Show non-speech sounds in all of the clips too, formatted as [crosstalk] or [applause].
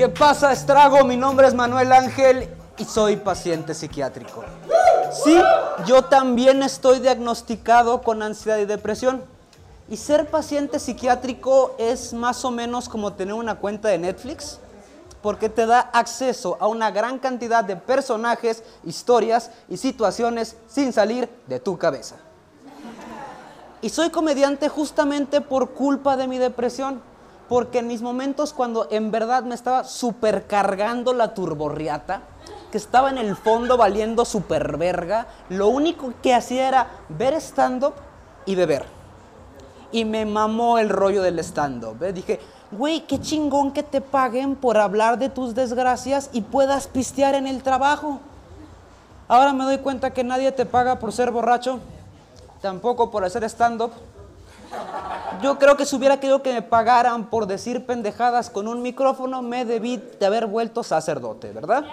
¿Qué pasa, estrago? Mi nombre es Manuel Ángel y soy paciente psiquiátrico. Sí, yo también estoy diagnosticado con ansiedad y depresión. Y ser paciente psiquiátrico es más o menos como tener una cuenta de Netflix, porque te da acceso a una gran cantidad de personajes, historias y situaciones sin salir de tu cabeza. Y soy comediante justamente por culpa de mi depresión, porque en mis momentos cuando en verdad me estaba supercargando la turborriata, que estaba en el fondo valiendo super verga, lo único que hacía era ver stand-up y beber. Y me mamó el rollo del stand-up. ¿eh? Dije, güey, qué chingón que te paguen por hablar de tus desgracias y puedas pistear en el trabajo. Ahora me doy cuenta que nadie te paga por ser borracho, tampoco por hacer stand-up. Yo creo que si hubiera querido que me pagaran por decir pendejadas con un micrófono, me debí de haber vuelto sacerdote, ¿verdad?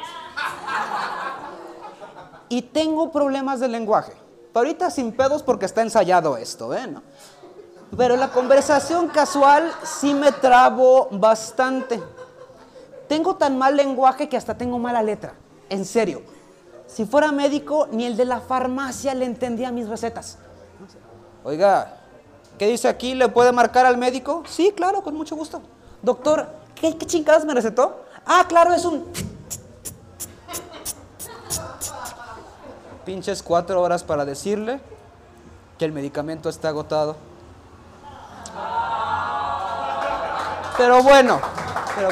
Y tengo problemas de lenguaje. Ahorita sin pedos porque está ensayado esto, ¿eh? Pero la conversación casual sí me trabo bastante. Tengo tan mal lenguaje que hasta tengo mala letra. En serio. Si fuera médico, ni el de la farmacia le entendía mis recetas. Oiga, ¿qué dice aquí? ¿Le puede marcar al médico? Sí, claro, con mucho gusto. Doctor, ¿qué, qué chingadas me recetó? Ah, claro, es un... Pinches cuatro horas para decirle que el medicamento está agotado. Pero bueno, pero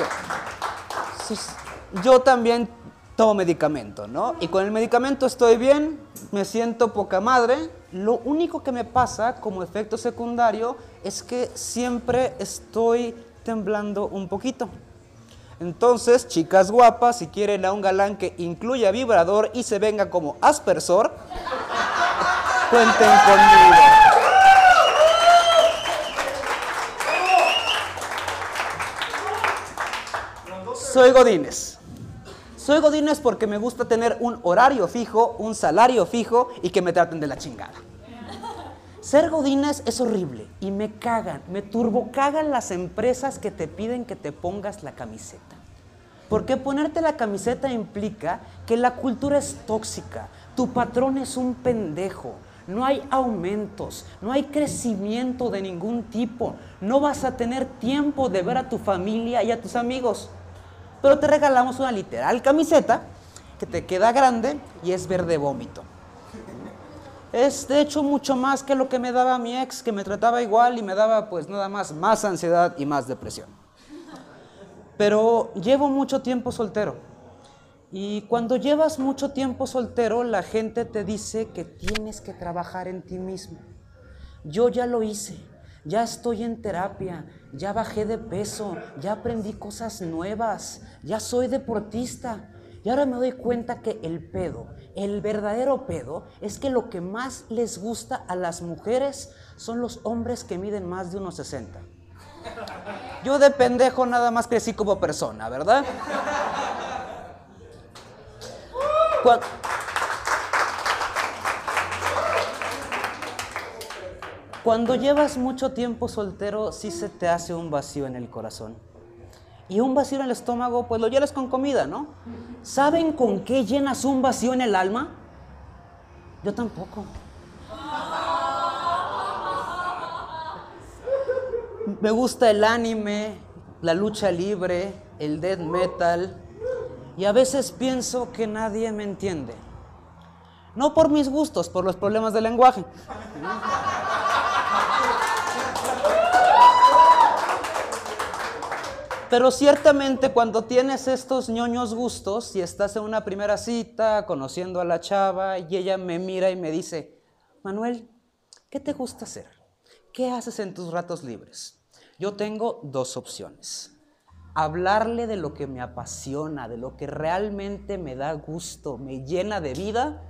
yo también tomo medicamento, ¿no? Y con el medicamento estoy bien, me siento poca madre. Lo único que me pasa como efecto secundario es que siempre estoy temblando un poquito. Entonces, chicas guapas, si quieren a un galán que incluya vibrador y se venga como aspersor, [laughs] cuenten conmigo. Soy Godínez. Soy Godínez porque me gusta tener un horario fijo, un salario fijo y que me traten de la chingada. Ser Godínez es horrible y me cagan, me turbocagan las empresas que te piden que te pongas la camiseta. Porque ponerte la camiseta implica que la cultura es tóxica, tu patrón es un pendejo, no hay aumentos, no hay crecimiento de ningún tipo, no vas a tener tiempo de ver a tu familia y a tus amigos. Pero te regalamos una literal camiseta que te queda grande y es verde vómito. Es de hecho mucho más que lo que me daba mi ex, que me trataba igual y me daba pues nada más más ansiedad y más depresión. Pero llevo mucho tiempo soltero. Y cuando llevas mucho tiempo soltero, la gente te dice que tienes que trabajar en ti mismo. Yo ya lo hice, ya estoy en terapia, ya bajé de peso, ya aprendí cosas nuevas, ya soy deportista. Y ahora me doy cuenta que el pedo, el verdadero pedo, es que lo que más les gusta a las mujeres son los hombres que miden más de unos 60. Yo de pendejo nada más crecí como persona, ¿verdad? Cuando llevas mucho tiempo soltero, sí se te hace un vacío en el corazón. Y un vacío en el estómago, pues lo llenas con comida, ¿no? ¿Saben con qué llenas un vacío en el alma? Yo tampoco. Me gusta el anime, la lucha libre, el death metal. Y a veces pienso que nadie me entiende. No por mis gustos, por los problemas de lenguaje. Pero ciertamente cuando tienes estos ñoños gustos y estás en una primera cita conociendo a la chava y ella me mira y me dice, Manuel, ¿qué te gusta hacer? ¿Qué haces en tus ratos libres? Yo tengo dos opciones. Hablarle de lo que me apasiona, de lo que realmente me da gusto, me llena de vida,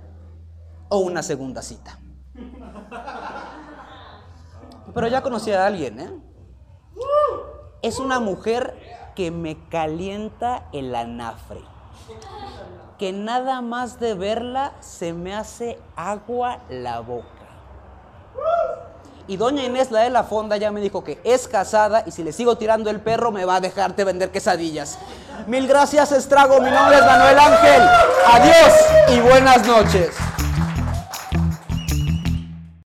o una segunda cita. [laughs] Pero ya conocí a alguien, ¿eh? Es una mujer que me calienta el anafre. Que nada más de verla se me hace agua la boca. Y doña Inés, la de la fonda, ya me dijo que es casada y si le sigo tirando el perro me va a dejar de vender quesadillas. Mil gracias, Estrago. Mi nombre es Manuel Ángel. Adiós y buenas noches.